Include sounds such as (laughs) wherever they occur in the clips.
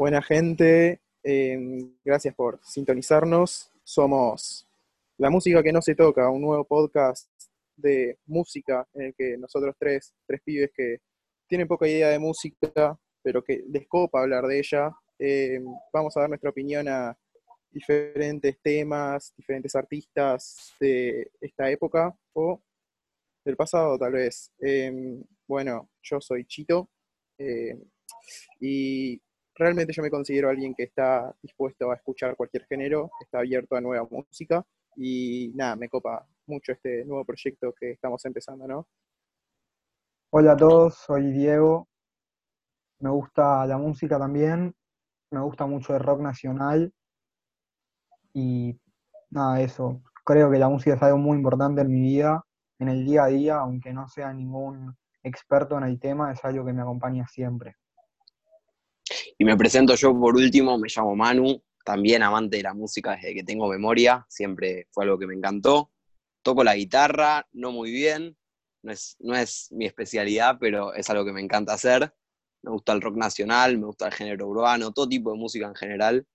Buena gente, eh, gracias por sintonizarnos. Somos La Música que no se toca, un nuevo podcast de música en el que nosotros tres, tres pibes que tienen poca idea de música, pero que les copa hablar de ella, eh, vamos a dar nuestra opinión a diferentes temas, diferentes artistas de esta época o del pasado tal vez. Eh, bueno, yo soy Chito y realmente yo me considero alguien que está dispuesto a escuchar cualquier género, está abierto a nueva música y nada, me copa mucho este nuevo proyecto que estamos empezando, ¿no? Hola a todos, soy Diego. Me gusta la música también, me gusta mucho el rock nacional y nada, eso. Creo que la música es algo muy importante en mi vida, en el día a día, aunque no sea ningún experto en el tema, es algo que me acompaña siempre. Y me presento yo por último, me llamo Manu, también amante de la música desde que tengo memoria, siempre fue algo que me encantó. Toco la guitarra, no muy bien, no es, no es mi especialidad, pero es algo que me encanta hacer. Me gusta el rock nacional, me gusta el género urbano, todo tipo de música en general.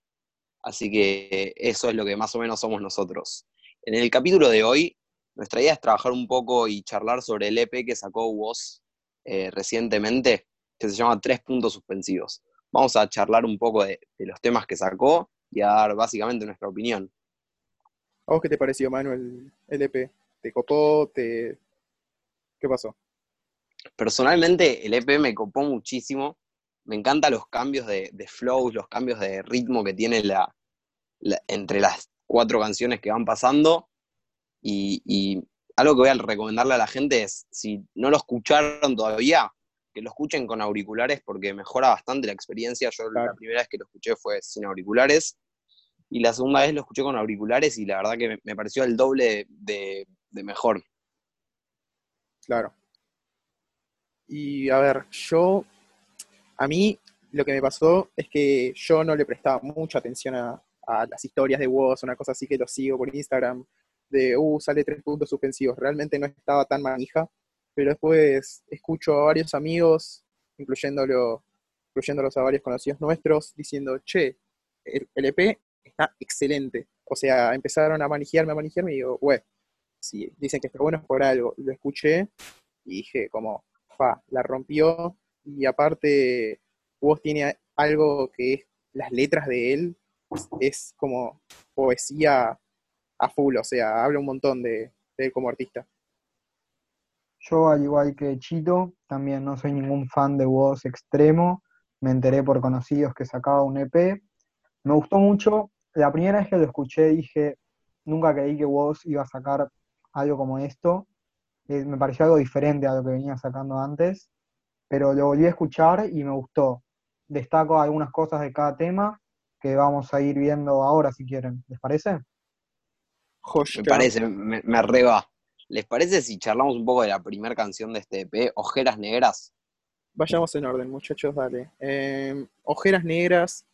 Así que eso es lo que más o menos somos nosotros. En el capítulo de hoy, nuestra idea es trabajar un poco y charlar sobre el EP que sacó Woz eh, recientemente, que se llama Tres Puntos Suspensivos vamos a charlar un poco de, los temas que sacó y a dar básicamente nuestra opinión. ¿A vos qué te pareció, Manuel, el EP? ¿Te copó? Te... ¿Qué pasó? Personalmente, el EP me copó muchísimo. Me encantan los cambios de, de flows, los cambios de ritmo que tiene la, entre las cuatro canciones que van pasando. Y, y, algo que voy a recomendarle a la gente es, si no lo escucharon todavía, que lo escuchen con auriculares porque mejora bastante la experiencia. Yo la primera vez que lo escuché fue sin auriculares y la segunda vez lo escuché con auriculares y la verdad que me, pareció el doble de, mejor. Claro. Y a ver, yo, a mí lo que me pasó es que yo no le prestaba mucha atención a, las historias de Woz, una cosa así que lo sigo por Instagram, de, uh, sale tres puntos suspensivos. Realmente no estaba tan manija pero después escucho a varios amigos, incluyéndolo, incluyéndolos a varios conocidos nuestros, diciendo, che, el, EP está excelente. O sea, empezaron a manejarme, a manejarme y digo, güey, si dicen que está bueno es por algo. Lo escuché y dije, como, fa, la rompió. Y aparte, vos tiene algo que es las letras de él, es como poesía a full, o sea, habla un montón de él como artista. Yo, al igual que Chito, también no soy ningún fan de voz extremo. Me enteré por conocidos que sacaba un EP. Me gustó mucho. La primera vez que lo escuché dije, nunca creí que Woz iba a sacar algo como esto. Eh, me pareció algo diferente a lo que venía sacando antes, pero lo volví a escuchar y me gustó. Destaco algunas cosas de cada tema que vamos a ir viendo ahora si quieren. ¿Les parece? Me parece, me, me arreba. ¿Les parece si charlamos un poco de la primera canción de este EP, Ojeras Negras? Vayamos en orden, muchachos, dale. Em, Ojeras Negras,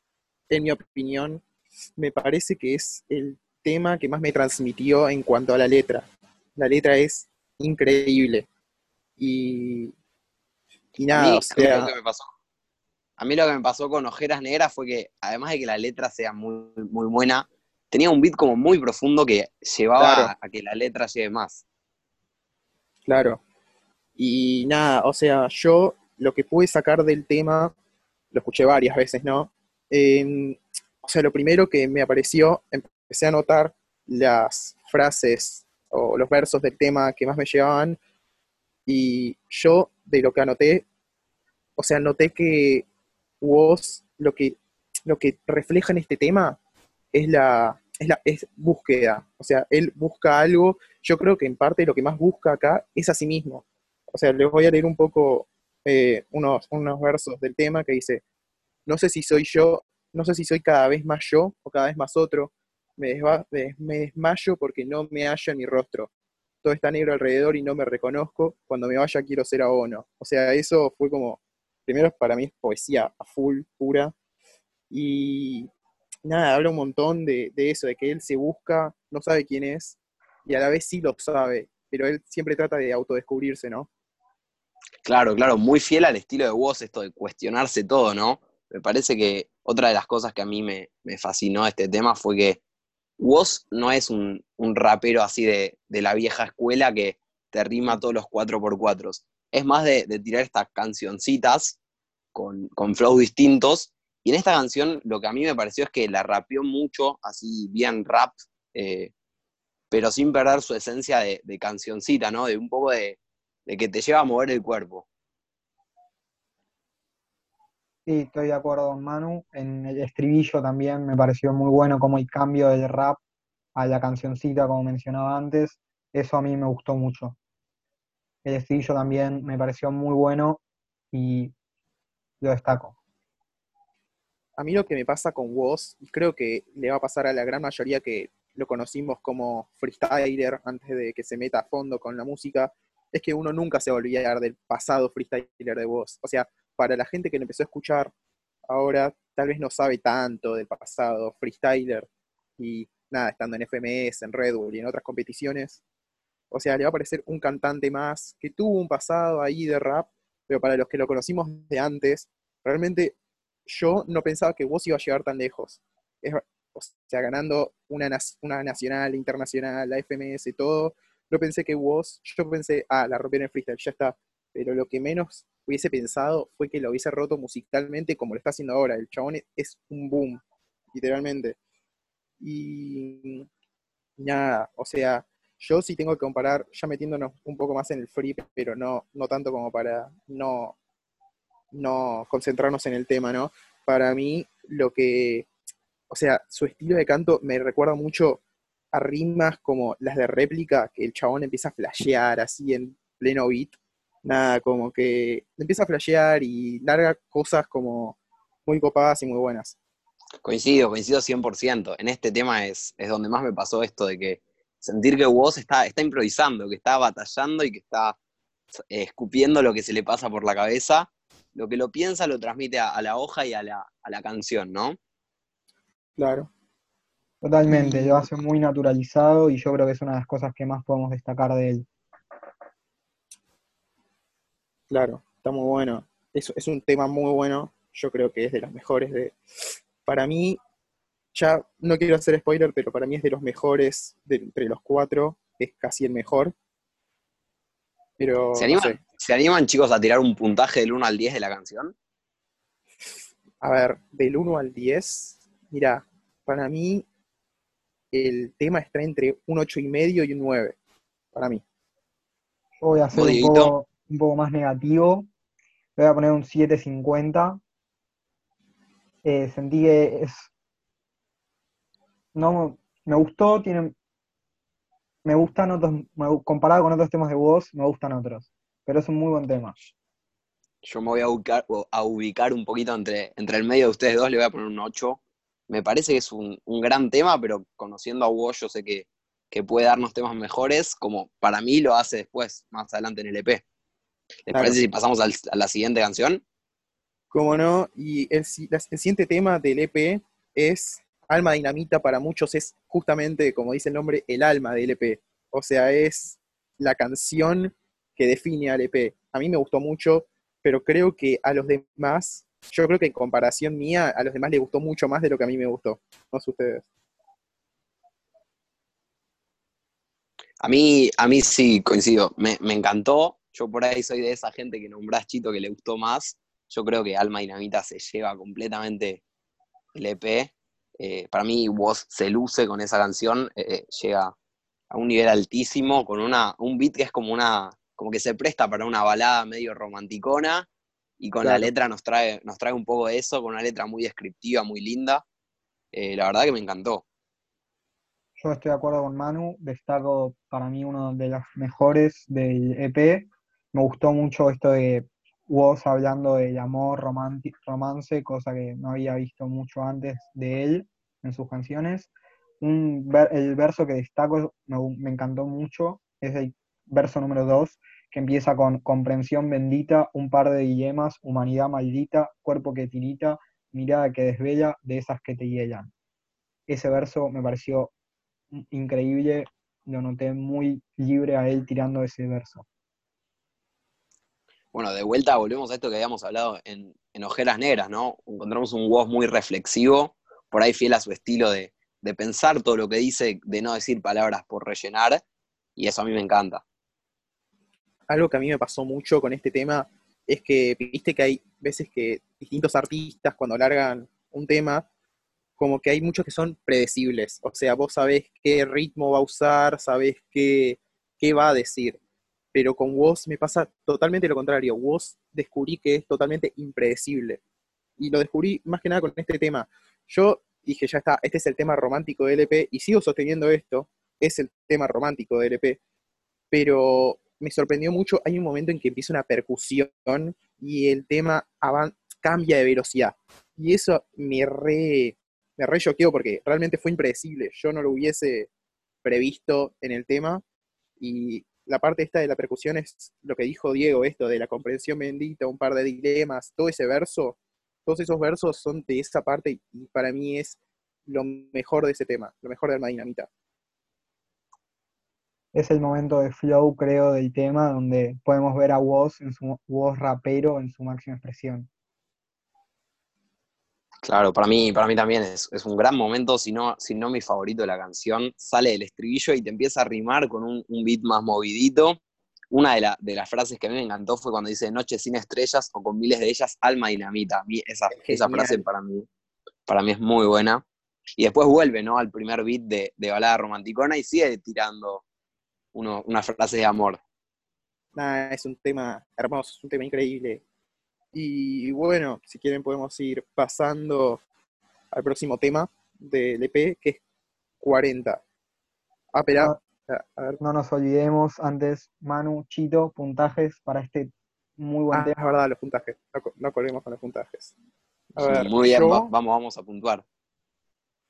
en mi opinión, me parece que es el tema que más me transmitió en cuanto a la letra. La letra es increíble. Y, y nada, o sea... me pasó. A mí lo que me pasó con Ojeras Negras fue que, además de que la letra sea muy, muy buena, tenía un beat como muy profundo que llevaba a que la letra llegue más. Claro. Y nada, o sea, yo lo que pude sacar del tema, lo escuché varias veces, ¿no? o sea, lo primero que me apareció, empecé a notar las frases o los versos del tema que más me llevaban y yo de lo que anoté, o sea, noté que vos lo que, lo que refleja en este tema es la, es la es búsqueda, o sea, él busca algo yo creo que en parte lo que más busca acá es a sí mismo. O sea, les voy a leer un poco eh, unos, unos versos del tema que dice, no sé si soy yo, no sé si soy cada vez más yo o cada vez más otro, me, me desmayo porque no me hallo en mi rostro. Todo está negro alrededor y no me reconozco, cuando me vaya quiero ser abono. O sea, eso fue como, primero para mí es poesía a full, pura, y nada, habla un montón de, de eso, de que él se busca, no sabe quién es, y a la vez sí lo sabe, pero él siempre trata de autodescubrirse, ¿no? Claro, claro, muy fiel al estilo de Woz esto de cuestionarse todo, ¿no? Me parece que otra de las cosas que a mí me, fascinó de este tema fue que Woz no es un, rapero así de, la vieja escuela que te rima todos los 4x4. Es más de, tirar estas cancioncitas con, con flows distintos. Y en esta canción lo que a mí me pareció es que la rapeó mucho, así bien rap, eh, pero sin perder su esencia de, cancioncita, ¿no? De un poco de, que te lleva a mover el cuerpo. Sí, estoy de acuerdo con Manu. En el estribillo también me pareció muy bueno como el cambio del rap a la cancioncita, como mencionaba antes. Eso a mí me gustó mucho. El estribillo también me pareció muy bueno y lo destaco. A mí lo que me pasa con Woz, y creo que le va a pasar a la gran mayoría que lo conocimos como freestyler antes de que se meta a fondo con la música, es que uno nunca se va a olvidar del pasado freestyler de voz. O sea, para la gente que lo empezó a escuchar ahora, tal vez no sabe tanto del pasado freestyler y nada, estando en FMS, en Red Bull y en otras competiciones. O sea, le va a parecer un cantante más que tuvo un pasado ahí de rap, pero para los que lo conocimos de antes, realmente yo no pensaba que vos iba a llegar tan lejos. Es, o sea, ganando una, una nacional, internacional, la FMS, todo, no pensé que vos, yo pensé, ah, la rompió en freestyle, ya está. Pero lo que menos hubiese pensado fue que lo hubiese roto musicalmente como lo está haciendo ahora. El chabón es un boom, literalmente. Y nada, o sea, yo sí tengo que comparar, ya metiéndonos un poco más en el free, pero no, no tanto como para no, no concentrarnos en el tema, ¿no? Para mí, lo que o sea, su estilo de canto me recuerda mucho a rimas como las de réplica, que el chabón empieza a flashear así en pleno beat. Nada, como que empieza a flashear y larga cosas como muy copadas y muy buenas. Coincido, coincido 100%. En este tema es, es donde más me pasó esto de que sentir que Woz está, está improvisando, que está batallando y que está eh, escupiendo lo que se le pasa por la cabeza. Lo que lo piensa lo transmite a, la hoja y a la, a la canción, ¿no? Claro. Totalmente, lo hace muy naturalizado y yo creo que es una de las cosas que más podemos destacar de él. Claro, está muy bueno. Es, es un tema muy bueno. Yo creo que es de los mejores de. Para mí, ya no quiero hacer spoiler, pero para mí es de los mejores de, entre los cuatro. Es casi el mejor. Pero. ¿Se animan, ¿Se animan, chicos, a tirar un puntaje del 1 al 10 de la canción? A ver, del 1 al 10, Mira, para mí el tema está entre un ocho y medio y un 9, para mí. Yo voy a hacer un poco, un poco, más negativo. voy a poner un 7.50. Eh, sentí que es. No, me gustó, tiene. Me gustan otros, comparado con otros temas de voz, me gustan otros. Pero es un muy buen tema. Yo me voy a ubicar, a ubicar un poquito entre, entre el medio de ustedes dos, le voy a poner un 8 me parece que es un, gran tema, pero conociendo a Hugo yo sé que, puede darnos temas mejores, como para mí lo hace después, más adelante en el EP. ¿Les parece si pasamos a la siguiente canción? Cómo no, y el, siguiente tema del EP es Alma Dinamita, para muchos es justamente, como dice el nombre, el alma del EP. O sea, es la canción que define al EP. A mí me gustó mucho, pero creo que a los demás yo creo que en comparación mía, a los demás les gustó mucho más de lo que a mí me gustó. No sé ustedes. A mí, a mí sí, coincido. Me, encantó. Yo por ahí soy de esa gente que nombrás Chito que le gustó más. Yo creo que Alma Dinamita se lleva completamente el EP. Eh, para mí, Woz se luce con esa canción. Eh, llega a un nivel altísimo, con una, un beat que es como una. como que se presta para una balada medio romanticona y con la letra nos trae, nos trae un poco de eso, con una letra muy descriptiva, muy linda. Eh, la verdad que me encantó. Yo estoy de acuerdo con Manu, destaco para mí uno de los mejores del EP. Me gustó mucho esto de Woz hablando de amor, romance, cosa que no había visto mucho antes de él en sus canciones. Un, el verso que destaco, me, me encantó mucho, es el verso número 2, que empieza con comprensión bendita, un par de dilemas, humanidad maldita, cuerpo que tirita, mirada que desvela, de esas que te hielan. Ese verso me pareció increíble, lo noté muy libre a él tirando ese verso. Bueno, de vuelta volvemos a esto que habíamos hablado en, en Ojeras Negras, ¿no? Encontramos un voz muy reflexivo, por ahí fiel a su estilo de, de pensar todo lo que dice, de no decir palabras por rellenar, y eso a mí me encanta. Algo que a mí me pasó mucho con este tema es que, viste que hay veces que distintos artistas cuando largan un tema, como que hay muchos que son predecibles, o sea, vos sabés qué ritmo va a usar, sabés qué, qué va a decir, pero con Woz me pasa totalmente lo contrario, Woz descubrí que es totalmente impredecible, y lo descubrí más que nada con este tema. Yo dije, ya está, este es el tema romántico de LP, y sigo sosteniendo esto, es el tema romántico de LP, pero me sorprendió mucho, hay un momento en que empieza una percusión y el tema cambia de velocidad. Y eso me re, me re porque realmente fue impredecible. Yo no lo hubiese previsto en el tema. Y la parte esta de la percusión es lo que dijo Diego, esto de la comprensión bendita, un par de dilemas, todo ese verso, todos esos versos son de esa parte y para mí es lo mejor de ese tema, lo mejor de Alma Dinamita es el momento de flow, creo, del tema, donde podemos ver a Woz en su voz rapero en su máxima expresión. Claro, para mí, para mí también es, un gran momento, si no, si no mi favorito de la canción. Sale el estribillo y te empieza a rimar con un, beat más movidito. Una de, de, las frases que a mí me encantó fue cuando dice Noche sin estrellas o con miles de ellas, alma dinamita. A mí esa, esa frase para mí, para mí es muy buena. Y después vuelve ¿no? al primer beat de, de balada romanticona y sigue tirando una frase de amor. Nada, es un tema hermoso, es un tema increíble. Y bueno, si quieren podemos ir pasando al próximo tema del EP, que es 40. Ah, pero, ah, No nos olvidemos antes, Manu, Chito, puntajes para este muy buen ah, tema. Es verdad, los puntajes. No, colguemos con los puntajes. muy bien, vamos, vamos a puntuar.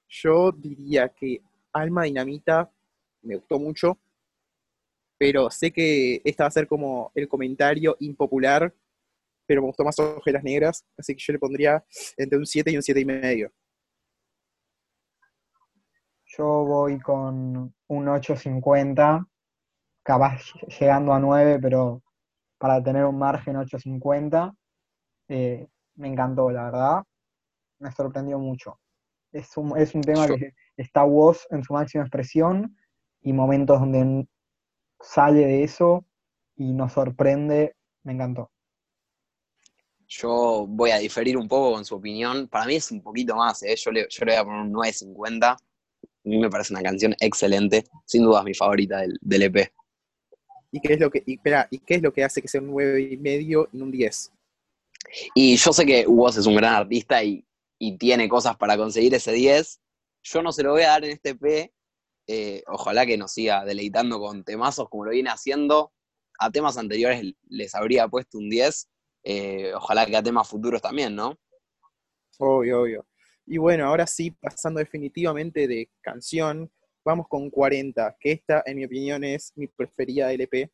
Yo diría que Alma Dinamita me gustó mucho pero sé que esta va a ser como el comentario impopular, pero me gustó más Ojeras Negras, así que yo le pondría entre un 7 y un 7 y medio. Yo voy con un 8.50, capaz llegando a 9, pero para tener un margen 8.50, eh, me encantó, la verdad. Me sorprendió mucho. Es un, es un tema que está voz en su máxima expresión y momentos donde sale de eso y nos sorprende, me encantó. Yo voy a diferir un poco con su opinión. Para mí es un poquito más, ¿eh? yo, le, yo le voy a poner un 9.50. A mí me parece una canción excelente, sin duda es mi favorita del, del EP. ¿Y qué, es lo que, y, espera, ¿Y qué es lo que hace que sea un 9,5 y un 10? Y yo sé que Woz es un gran artista y, y, tiene cosas para conseguir ese 10. Yo no se lo voy a dar en este EP eh, ojalá que nos siga deleitando con temazos como lo viene haciendo. A temas anteriores les habría puesto un 10. Eh, ojalá que a temas futuros también, ¿no? Obvio, obvio. Y bueno, ahora sí, pasando definitivamente de canción, vamos con 40, que esta, en mi opinión, es mi preferida del EP.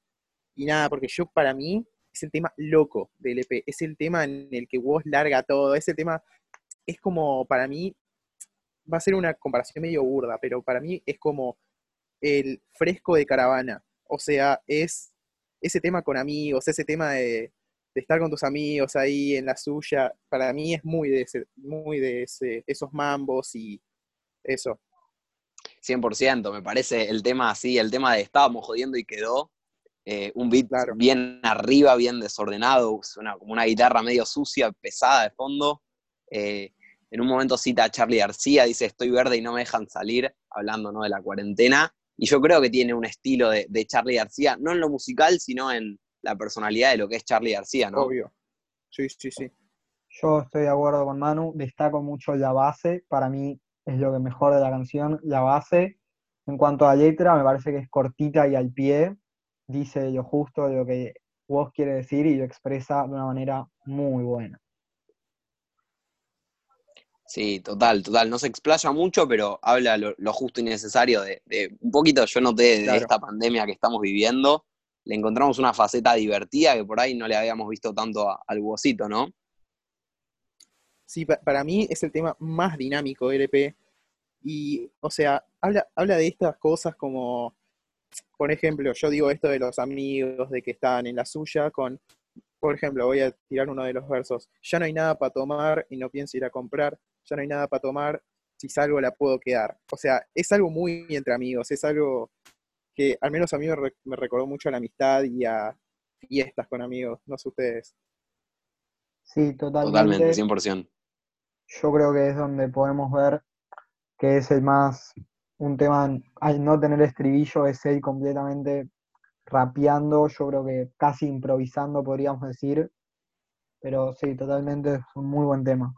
Y nada, porque yo, para mí, es el tema loco del EP. Es el tema en el que vos larga todo. Es el tema, es como, para mí, va a ser una comparación medio burda, pero para mí es como el fresco de caravana. O sea, es ese tema con amigos, ese tema de, estar con tus amigos ahí en la suya, para mí es muy de, ese, muy de ese, esos mambos y eso. 100%, me parece el tema así, el tema de estábamos jodiendo y quedó. Eh, un beat bien arriba, bien desordenado, suena como una guitarra medio sucia, pesada de fondo. Eh, en un momento cita a Charlie García, dice estoy verde y no me dejan salir, hablando ¿no? de la cuarentena. Y yo creo que tiene un estilo de, Charlie García, no en lo musical, sino en la personalidad de lo que es Charlie García, ¿no? Obvio. Sí, sí, sí. Yo estoy de acuerdo con Manu, destaco mucho la base, para mí es lo que mejor de la canción, la base. En cuanto a letra, me parece que es cortita y al pie, dice lo justo lo que vos quiere decir y lo expresa de una manera muy buena. Sí, total, total. No se explaya mucho, pero habla lo, justo y necesario de, un poquito, yo noté de esta pandemia que estamos viviendo, le encontramos una faceta divertida que por ahí no le habíamos visto tanto al huesito, ¿no? Sí, para mí es el tema más dinámico del EP. Y, o sea, habla, habla de estas cosas como, por ejemplo, yo digo esto de los amigos, de que están en la suya, con por ejemplo, voy a tirar uno de los versos. Ya no hay nada para tomar y no pienso ir a comprar. Ya no hay nada para tomar. Si salgo la puedo quedar. O sea, es algo muy entre amigos. Es algo que al menos a mí me, recordó mucho a la amistad y a fiestas con amigos. No sé ustedes. Sí, totalmente. Totalmente, 100%. Yo creo que es donde podemos ver que es el más, un tema, al no tener estribillo, es él completamente rapeando, yo creo que casi improvisando, podríamos decir. Pero sí, totalmente es un muy buen tema.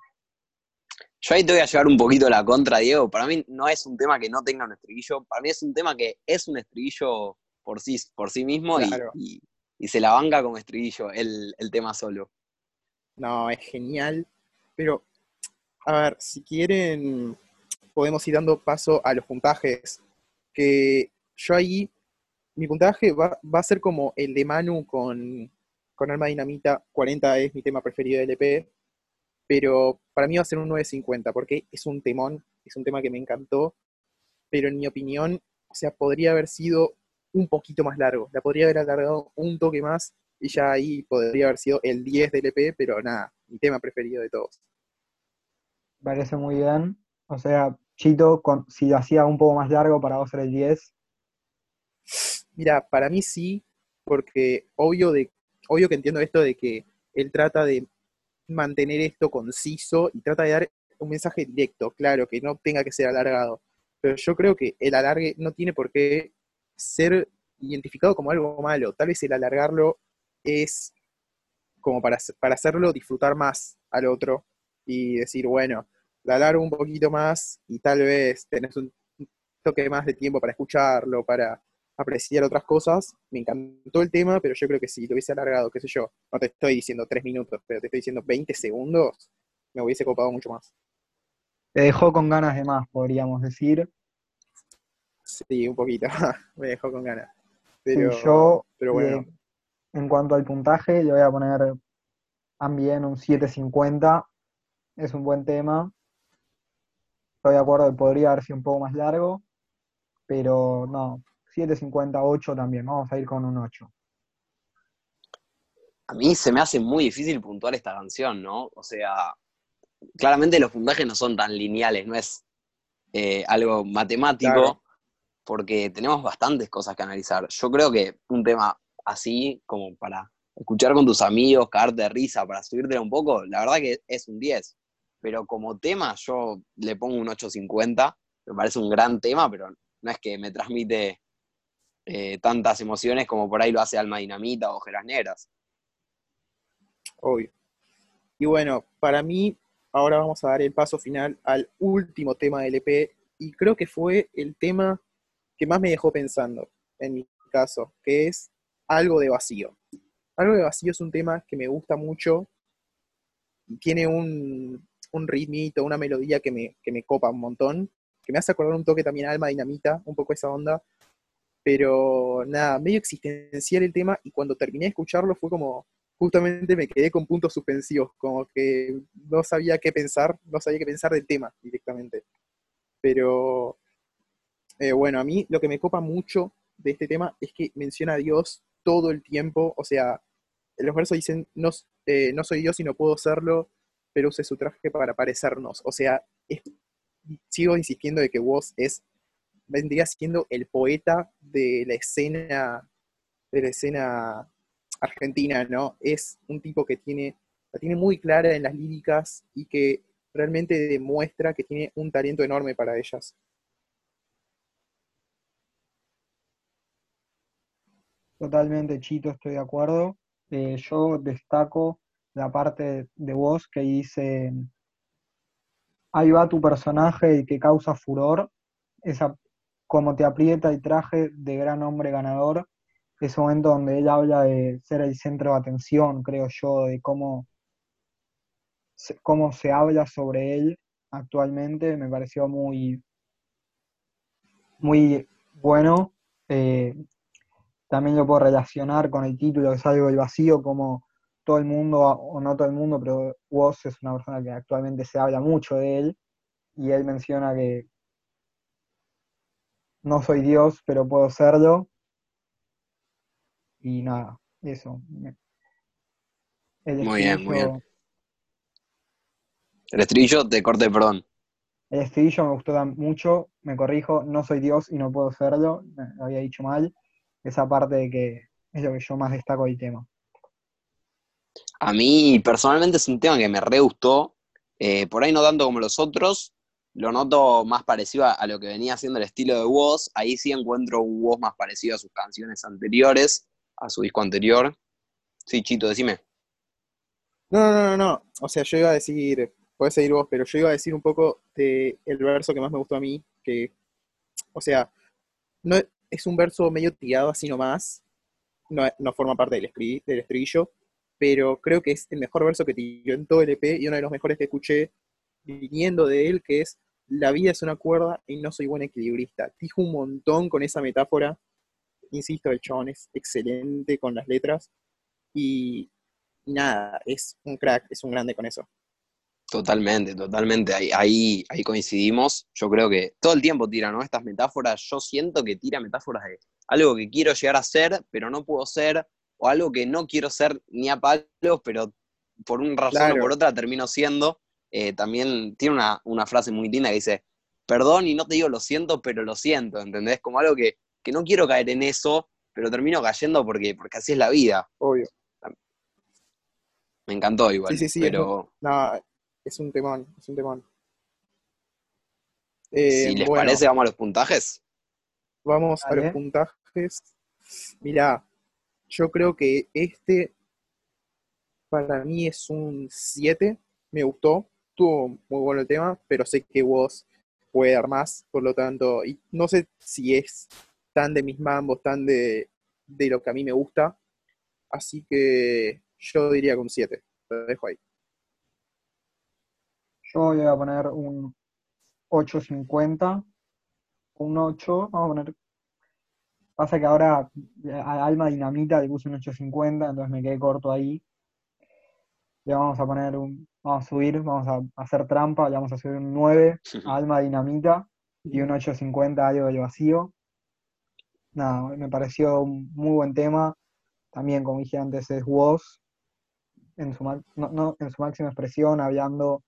Yo ahí te voy a llevar un poquito la contra, Diego. Para mí no es un tema que no tenga un estribillo. Para mí es un tema que es un estribillo por sí, por sí mismo y, se la banca como estribillo el, el tema solo. No, es genial. Pero, a ver, si quieren, podemos ir dando paso a los puntajes. Que yo ahí mi puntaje va, a ser como el de Manu con, con Alma Dinamita. 40 es mi tema preferido del EP. Pero para mí va a ser un 9.50 porque es un temón, es un tema que me encantó. Pero en mi opinión, o sea, podría haber sido un poquito más largo. La podría haber alargado un toque más y ya ahí podría haber sido el 10 del EP, pero nada, mi tema preferido de todos. Parece muy bien. O sea, Chito, si lo hacía un poco más largo para vos era el 10, Mira, para mí sí, porque obvio, de, obvio que entiendo esto de que él trata de mantener esto conciso y trata de dar un mensaje directo, claro, que no tenga que ser alargado. Pero yo creo que el alargue no tiene por qué ser identificado como algo malo. Tal vez el alargarlo es como para, para hacerlo disfrutar más al otro y decir, bueno, la alargo un poquito más y tal vez tenés un toque más de tiempo para escucharlo, para apreciar otras cosas. Me encantó el tema, pero yo creo que si lo hubiese alargado, qué sé yo, no te estoy diciendo tres minutos, pero te estoy diciendo 20 segundos, me hubiese copado mucho más. Te dejó con ganas de más, podríamos decir. Sí, un poquito, (laughs) me dejó con ganas. Pero, yo, pero bueno. Eh, en cuanto al puntaje, le voy a poner también un 750. Es un buen tema. Estoy de acuerdo que podría haber sido un poco más largo, pero no, 7.58 también, vamos a ir con un 8. A mí se me hace muy difícil puntuar esta canción, ¿no? O sea, claramente los puntajes no son tan lineales, no es eh, algo matemático, porque tenemos bastantes cosas que analizar. Yo creo que un tema así, como para escuchar con tus amigos, caerte de risa, para subirte un poco, la verdad que es un 10. Pero como tema, yo le pongo un 8.50. Me parece un gran tema, pero no es que me transmite eh, tantas emociones como por ahí lo hace Alma Dinamita o Ojeras Negras. Obvio. Y bueno, para mí, ahora vamos a dar el paso final al último tema del EP, y creo que fue el tema que más me dejó pensando, en mi caso, que es Algo de Vacío. Algo de Vacío es un tema que me gusta mucho, tiene un, ritmito, una melodía que me, que me copa un montón, que me hace acordar un toque también a Alma Dinamita, un poco esa onda, pero nada, medio existencial el tema y cuando terminé de escucharlo fue como, justamente me quedé con puntos suspensivos, como que no sabía qué pensar, no sabía qué pensar del tema directamente. Pero eh, bueno, a mí lo que me copa mucho de este tema es que menciona a Dios todo el tiempo, o sea, los versos dicen, no, eh, no soy Dios y no puedo serlo, pero use su traje para parecernos. O sea, sigo insistiendo de que vos es vendría siendo el poeta de la escena, de la escena argentina, ¿no? Es un tipo que tiene, la tiene muy clara en las líricas y que realmente demuestra que tiene un talento enorme para ellas. Totalmente, Chito, estoy de acuerdo. Eh, yo destaco la parte de voz que dice, ahí va tu personaje y que causa furor. Esa, como te aprieta el traje de gran hombre ganador, ese momento donde él habla de ser el centro de atención, creo yo, de cómo, cómo se habla sobre él actualmente, me pareció muy, muy bueno. Eh, también lo puedo relacionar con el título que es algo del vacío, como todo el mundo, o no todo el mundo, pero Woz es una persona que actualmente se habla mucho de él, y él menciona que no soy Dios, pero puedo serlo. Y nada, eso. El Muy bien, muy bien. El estribillo te corte, perdón. El estribillo me gustó mucho, me corrijo, no soy Dios y no puedo serlo, lo había dicho mal. Esa parte de que es lo que yo más destaco del tema. A mí personalmente es un tema que me re gustó. Eh, por ahí no tanto como los otros. Lo noto más parecido a, lo que venía haciendo el estilo de Woz. Ahí sí encuentro un Woz más parecido a sus canciones anteriores, a su disco anterior. Sí, Chito, decime. No, no, no, no. O sea, yo iba a decir, puedes seguir vos, pero yo iba a decir un poco de el verso que más me gustó a mí, que, o sea, no es- un verso medio tirado así nomás, no, no forma parte del, del estribillo, pero creo que es el mejor verso que tiró en todo el EP y uno de los mejores que escuché viniendo de él, que es La vida es una cuerda y no soy buen equilibrista. Dijo un montón con esa metáfora. Insisto, el chabón es excelente con las letras y nada, es un crack, es un grande con eso. Totalmente, totalmente. Ahí, ahí, ahí coincidimos. Yo creo que todo el tiempo tira, ¿no? Estas metáforas, yo siento que tira metáforas de algo que quiero llegar a ser, pero no puedo ser, o algo que no quiero ser ni a palos, pero por una razón Claro. o por otra termino siendo. Eh, también tiene una, una frase muy linda que dice, perdón y no te digo lo siento, pero lo siento, ¿entendés? Como algo que, que no quiero caer en eso, pero termino cayendo porque, porque así es la vida. Obvio. Me encantó igual, Sí, sí, sí, es pero Nada, es un temón, es un temón. Eh, si les bueno, parece, vamos a los puntajes. vamos a los puntajes. Mirá, yo creo que este para mí es un 7, me gustó, estuvo muy bueno el tema, pero sé que vos puede dar más, por lo tanto, y no sé si es tan de mis mambos, tan de, de lo que a mí me gusta, así que yo diría un 7, lo dejo ahí. Yo voy a poner un 8.50, un 8, vamos a poner... Pasa que ahora a Alma Dinamita le puse un 8.50, entonces me quedé corto ahí. Le vamos a poner un... Vamos a subir, vamos a hacer trampa, vamos a subir un 9 a Alma Dinamita y un 8.50 a algo del vacío. Nada, me pareció un muy buen tema. También, como dije antes, es Woz en su, no, no, en su máxima expresión, hablando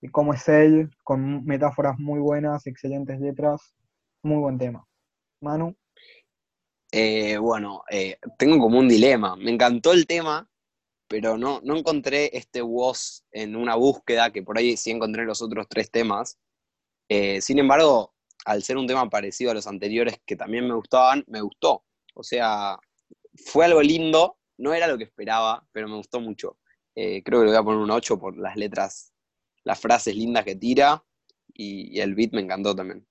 de cómo es él, con metáforas muy buenas, excelentes letras. Muy buen tema. Manu, Eh, bueno, eh, tengo como un dilema. Me encantó el tema, pero no, no encontré este woz en una búsqueda, que por ahí sí encontré los otros tres temas. Eh, sin embargo, al ser un tema parecido a los anteriores que también me gustaban, me gustó. O sea, fue algo lindo, no era lo que esperaba, pero me gustó mucho. Eh, creo que le voy a poner un 8 por las letras, las frases lindas que tira y, y el beat me encantó también.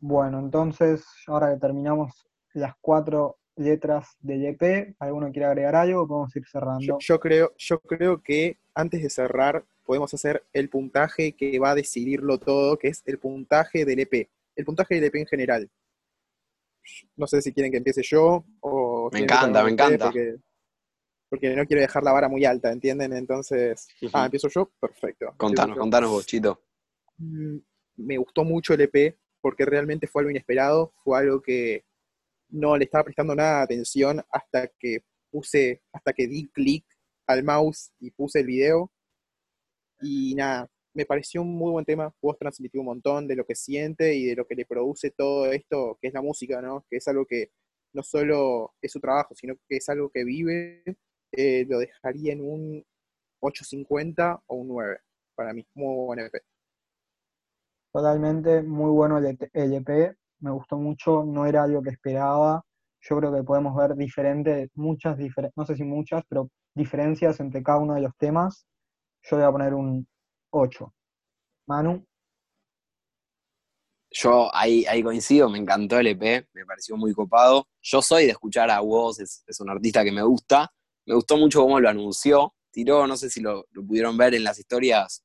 bueno, entonces, ahora que terminamos las cuatro letras del EP, ¿alguno quiere agregar algo? Podemos ir cerrando. yo creo, yo creo que antes de cerrar podemos hacer el puntaje que va a decidirlo todo, que es el puntaje del EP. El puntaje del EP en general. No sé si quieren que empiece yo o... Me encanta, me ustedes, encanta. Porque, porque no quiero dejar la vara muy alta, ¿entienden? Entonces... Ah, empiezo yo, perfecto. Contanos, yo. contanos vos, Chito. Mm, me gustó mucho el EP porque realmente fue algo inesperado, fue algo que no le estaba prestando nada de atención hasta que puse, hasta que di clic al mouse y puse el video. Y nada, me pareció un muy buen tema. Vos transmitió un montón de lo que siente y de lo que le produce todo esto, que es la música, ¿no? Que es algo que no solo es su trabajo, sino que es algo que vive. Eh, lo dejaría en un 8.50 o un 9 para mí. Muy buen EP. Totalmente, muy bueno el EP, me gustó mucho, no era algo que esperaba. Yo creo que podemos ver diferentes, muchas diferencias, no sé si muchas, pero diferencias entre cada uno de los temas. Yo voy a poner un 8. Manu, Yo ahí, ahí coincido, me encantó el EP, me pareció muy copado. Yo soy de escuchar a Woz, es, es un artista que me gusta. Me gustó mucho cómo lo anunció. Tiró, no sé si lo, lo pudieron ver en las historias,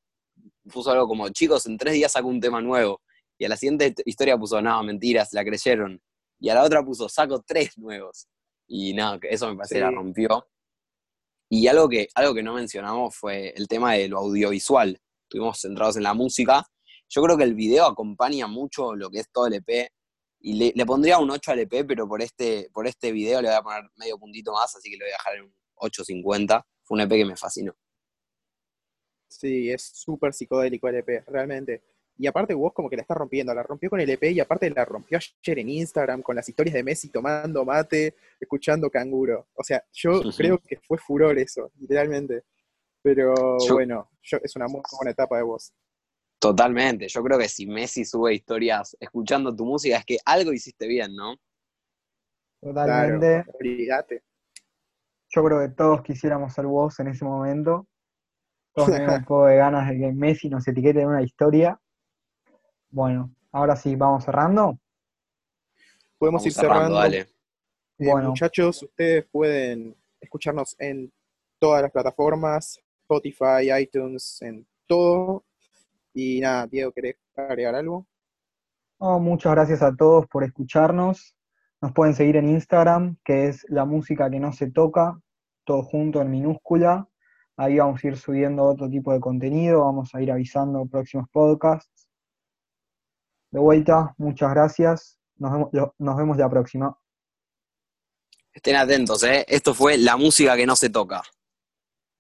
puso algo como, chicos, en tres días saco un tema nuevo. Y a la siguiente historia puso, no, mentiras, la creyeron. Y a la otra puso, saco tres nuevos. Y nada, que eso me parece que la rompió. Y algo que, algo que no mencionamos fue el tema de lo audiovisual. Estuvimos centrados en la música. Yo creo que el video acompaña mucho lo que es todo el EP. Y le, le pondría un 8 al EP, pero por este, por este video le voy a poner medio puntito más, así que le voy a dejar en un 8.50. Fue un EP que me fascinó. Sí, es súper psicodélico el EP, realmente. Y aparte vos como que la estás rompiendo, la rompió con el EP y aparte la rompió ayer en Instagram con las historias de Messi tomando mate, escuchando canguro. O sea, yo creo que fue furor eso, literalmente. Pero bueno, yo, es una muy buena etapa de vos. Totalmente, yo creo que si Messi sube historias escuchando tu música es que algo hiciste bien, ¿no? Totalmente. Claro, yo creo que todos quisiéramos ser vos en ese momento. Todos tenemos (laughs) un poco de ganas de que Messi nos etiquete en una historia. Bueno, ahora sí, vamos cerrando. Podemos ir cerrando. Eh, bueno. Muchachos, ustedes pueden escucharnos en todas las plataformas, Spotify, iTunes, en todo. Y nada, Diego, ¿querés agregar algo? muchas gracias a todos por escucharnos. Nos pueden seguir en Instagram, que es la música que no se toca, todo junto en minúscula. Ahí vamos a ir subiendo otro tipo de contenido, vamos a ir avisando próximos podcasts. De vuelta, muchas gracias. Nos vemos, nos vemos la próxima. Estén atentos, ¿eh? Esto fue la música que no se toca.